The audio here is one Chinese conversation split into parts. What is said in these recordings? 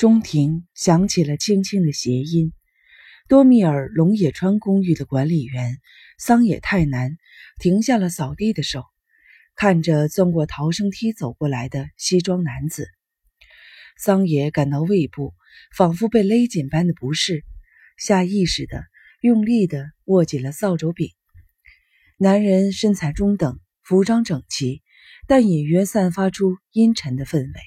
中庭响起了轻轻的谐音。多米尔龙野川公寓的管理员桑野太南停下了扫地的手，看着钻过逃生梯走过来的西装男子。桑野感到胃部仿佛被勒紧般的不适，下意识的用力的握紧了扫帚柄。男人身材中等，服装整齐，但隐约散发出阴沉的氛围，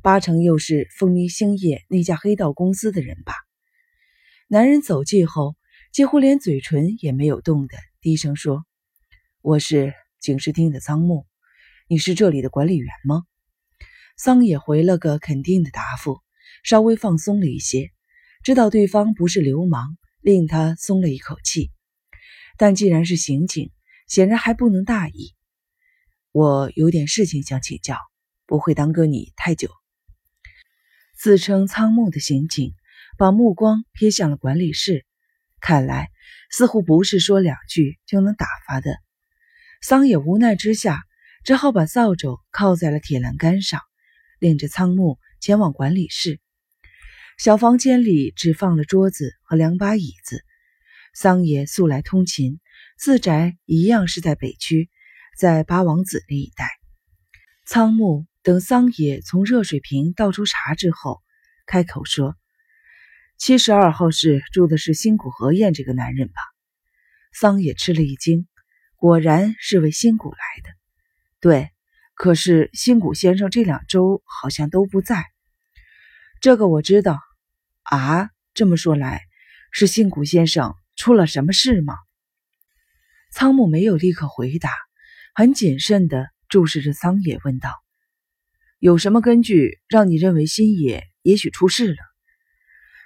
八成又是风靡星夜那家黑道公司的人吧。男人走近后，几乎连嘴唇也没有动的，低声说：“我是警视厅的仓木，你是这里的管理员吗？”桑野回了个肯定的答复，稍微放松了一些，知道对方不是流氓，令他松了一口气。但既然是刑警，显然还不能大意。我有点事情想请教，不会耽搁你太久。自称仓木的刑警。把目光瞥向了管理室，看来似乎不是说两句就能打发的。桑野无奈之下，只好把扫帚靠在了铁栏杆上，领着仓木前往管理室。小房间里只放了桌子和两把椅子。桑野素来通勤，自宅一样是在北区，在八王子那一带。仓木等桑野从热水瓶倒出茶之后，开口说。七十二号室住的是新谷和彦这个男人吧？桑野吃了一惊，果然是位新谷来的。对，可是新谷先生这两周好像都不在。这个我知道。啊，这么说来，是新谷先生出了什么事吗？仓木没有立刻回答，很谨慎地注视着桑野，问道：“有什么根据让你认为新野也许出事了？”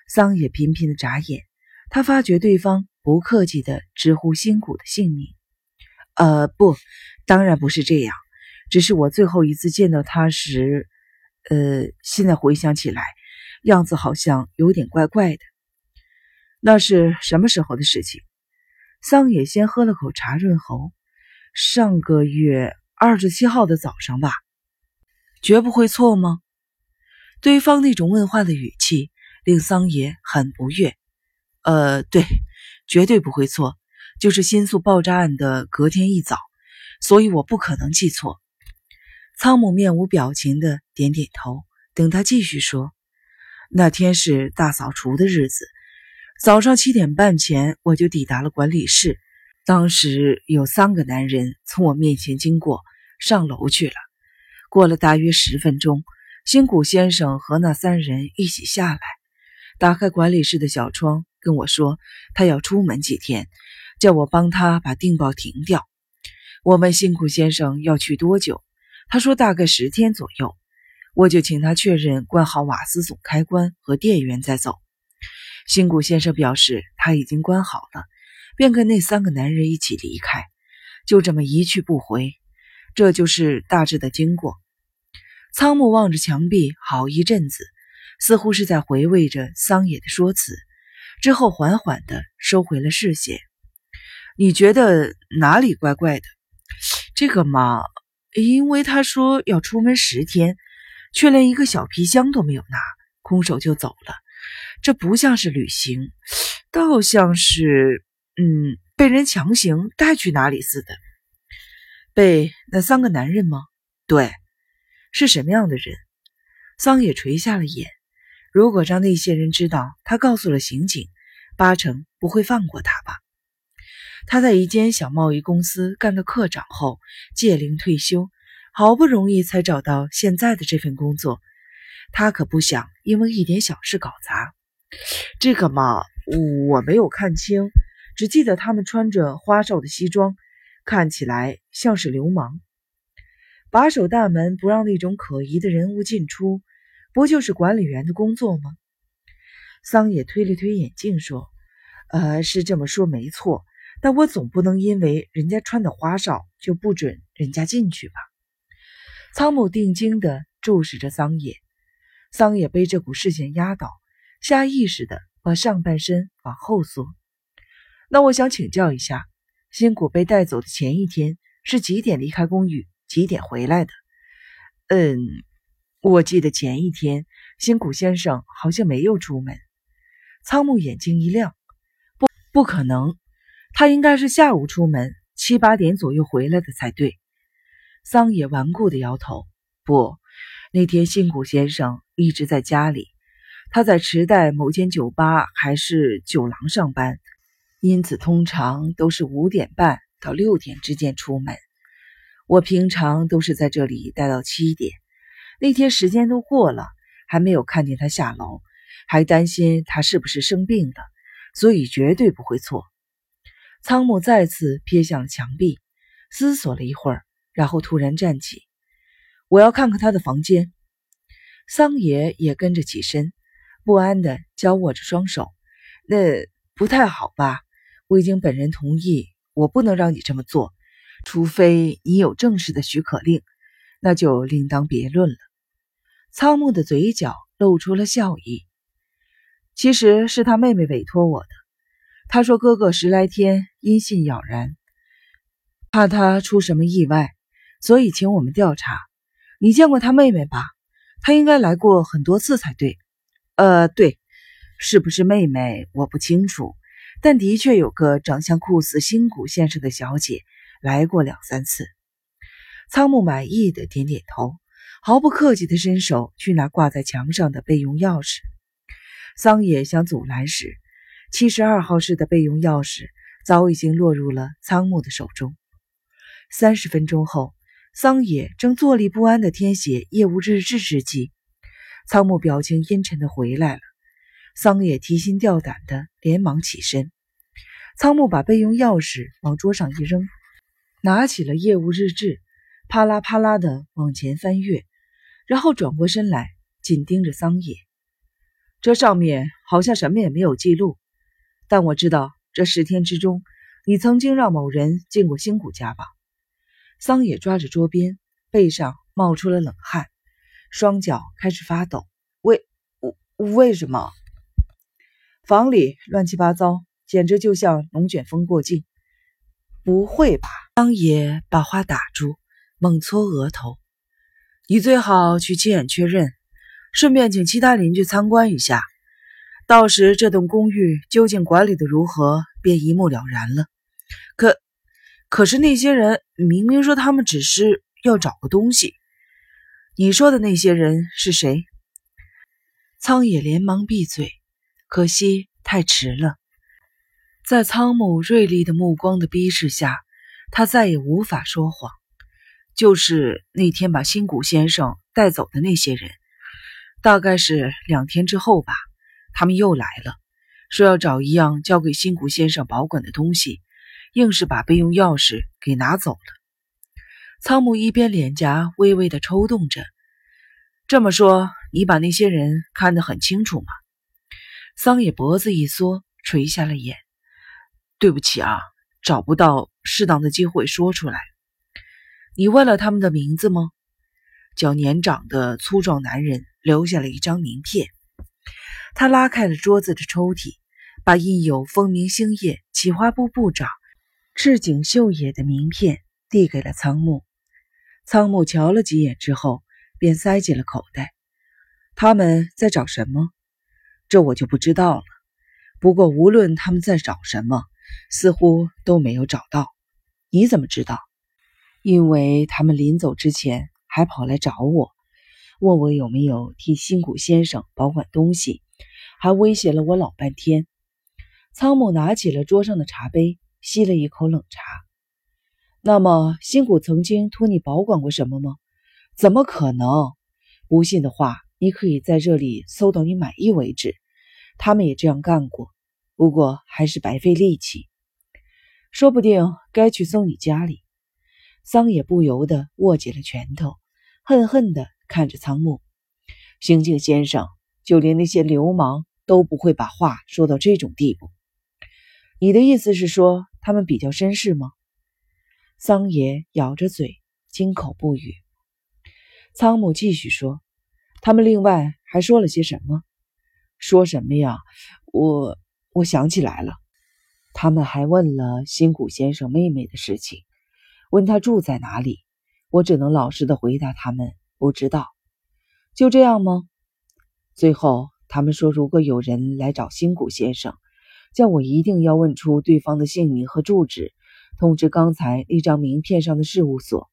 桑野频频的眨眼，他发觉对方不客气的直呼新谷的姓名。呃，不，当然不是这样，只是我最后一次见到他时，呃，现在回想起来，样子好像有点怪怪的。那是什么时候的事情？桑野先喝了口茶润喉。上个月二十七号的早上吧？绝不会错吗？对方那种问话的语气。令桑野很不悦。呃，对，绝对不会错，就是新宿爆炸案的隔天一早，所以我不可能记错。仓母面无表情的点点头，等他继续说。那天是大扫除的日子，早上七点半前我就抵达了管理室。当时有三个男人从我面前经过，上楼去了。过了大约十分钟，新谷先生和那三人一起下来。打开管理室的小窗，跟我说他要出门几天，叫我帮他把订报停掉。我问辛苦先生要去多久，他说大概十天左右。我就请他确认关好瓦斯总开关和电源再走。辛苦先生表示他已经关好了，便跟那三个男人一起离开，就这么一去不回。这就是大致的经过。仓木望着墙壁好一阵子。似乎是在回味着桑野的说辞，之后缓缓地收回了视线。你觉得哪里怪怪的？这个嘛，因为他说要出门十天，却连一个小皮箱都没有拿，空手就走了。这不像是旅行，倒像是……嗯，被人强行带去哪里似的。被那三个男人吗？对，是什么样的人？桑野垂下了眼。如果让那些人知道他告诉了刑警，八成不会放过他吧？他在一间小贸易公司干到科长后，借龄退休，好不容易才找到现在的这份工作。他可不想因为一点小事搞砸。这个嘛，我没有看清，只记得他们穿着花哨的西装，看起来像是流氓，把守大门，不让那种可疑的人物进出。不就是管理员的工作吗？桑野推了推眼镜说：“呃，是这么说没错，但我总不能因为人家穿的花哨就不准人家进去吧？”仓木定睛地注视着桑野，桑野被这股视线压倒，下意识地把上半身往后缩。那我想请教一下，新谷被带走的前一天是几点离开公寓，几点回来的？嗯。我记得前一天，新谷先生好像没有出门。仓木眼睛一亮，不，不可能，他应该是下午出门，七八点左右回来的才对。桑野顽固的摇头，不，那天新谷先生一直在家里，他在池袋某间酒吧还是酒廊上班，因此通常都是五点半到六点之间出门。我平常都是在这里待到七点，那天时间都过了，还没有看见他下楼。还担心他是不是生病了，所以绝对不会错。仓木再次瞥向了墙壁，思索了一会儿，然后突然站起：“我要看看他的房间。”桑野也跟着起身，不安地交握着双手：“那不太好吧？我已经本人同意，我不能让你这么做，除非你有正式的许可令，那就另当别论了。”仓木的嘴角露出了笑意。其实是他妹妹委托我的。他说哥哥十来天音信杳然，怕他出什么意外，所以请我们调查。你见过他妹妹吧？他应该来过很多次才对。呃，对，是不是妹妹我不清楚，但的确有个长相酷似新谷先生的小姐来过两三次。仓木满意的点点头，毫不客气的伸手去拿挂在墙上的备用钥匙。桑野想阻拦时，七十二号室的备用钥匙早已经落入了仓木的手中。三十分钟后，桑野正坐立不安地填写业务日志之际，仓木表情阴沉地回来了。桑野提心吊胆地连忙起身，仓木把备用钥匙往桌上一扔，拿起了业务日志，啪啦啪啦地往前翻阅，然后转过身来，紧盯着桑野。这上面好像什么也没有记录，但我知道这十天之中，你曾经让某人进过新谷家吧？桑野抓着桌边，背上冒出了冷汗，双脚开始发抖。为为什么？房里乱七八糟，简直就像龙卷风过境。不会吧？桑野把话打住，猛搓额头。你最好去亲眼确认。顺便请其他邻居参观一下，到时这栋公寓究竟管理的如何，便一目了然了。可，可是那些人明明说他们只是要找个东西，你说的那些人是谁？苍野连忙闭嘴，可惜太迟了。在仓木锐利的目光的逼视下，他再也无法说谎。就是那天把新谷先生带走的那些人。大概是两天之后吧，他们又来了，说要找一样交给新谷先生保管的东西，硬是把备用钥匙给拿走了。仓木一边脸颊微微的抽动着，这么说，你把那些人看得很清楚吗？桑野脖子一缩，垂下了眼。对不起啊，找不到适当的机会说出来。你问了他们的名字吗？较年长的粗壮男人。留下了一张名片，他拉开了桌子的抽屉，把印有“风鸣星夜企划部部长赤井秀也”的名片递给了仓木。仓木瞧了几眼之后，便塞进了口袋。他们在找什么？这我就不知道了。不过无论他们在找什么，似乎都没有找到。你怎么知道？因为他们临走之前还跑来找我。问我有没有替新谷先生保管东西，还威胁了我老半天。仓木拿起了桌上的茶杯，吸了一口冷茶。那么，新谷曾经托你保管过什么吗？怎么可能？不信的话，你可以在这里搜到你满意为止。他们也这样干过，不过还是白费力气。说不定该去送你家里。桑野不由得握紧了拳头，恨恨的。看着仓木，刑警先生，就连那些流氓都不会把话说到这种地步。你的意思是说，他们比较绅士吗？桑野咬着嘴，金口不语。仓木继续说：“他们另外还说了些什么？说什么呀？我我想起来了，他们还问了新谷先生妹妹的事情，问他住在哪里。我只能老实的回答他们。”不知道，就这样吗？最后，他们说，如果有人来找新谷先生，叫我一定要问出对方的姓名和住址，通知刚才那张名片上的事务所。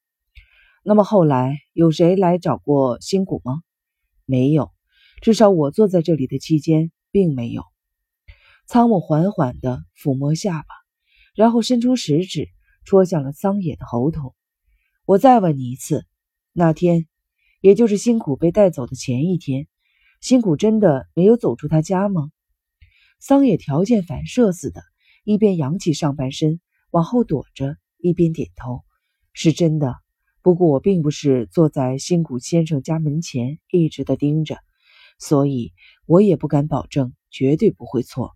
那么后来有谁来找过新谷吗？没有，至少我坐在这里的期间并没有。仓木缓缓地抚摸下巴，然后伸出食指戳向了桑野的喉头。我再问你一次，那天，也就是辛谷被带走的前一天，辛谷真的没有走出他家吗？桑野条件反射似的，一边扬起上半身往后躲着，一边点头：“是真的。不过我并不是坐在辛谷先生家门前一直的盯着，所以我也不敢保证绝对不会错。”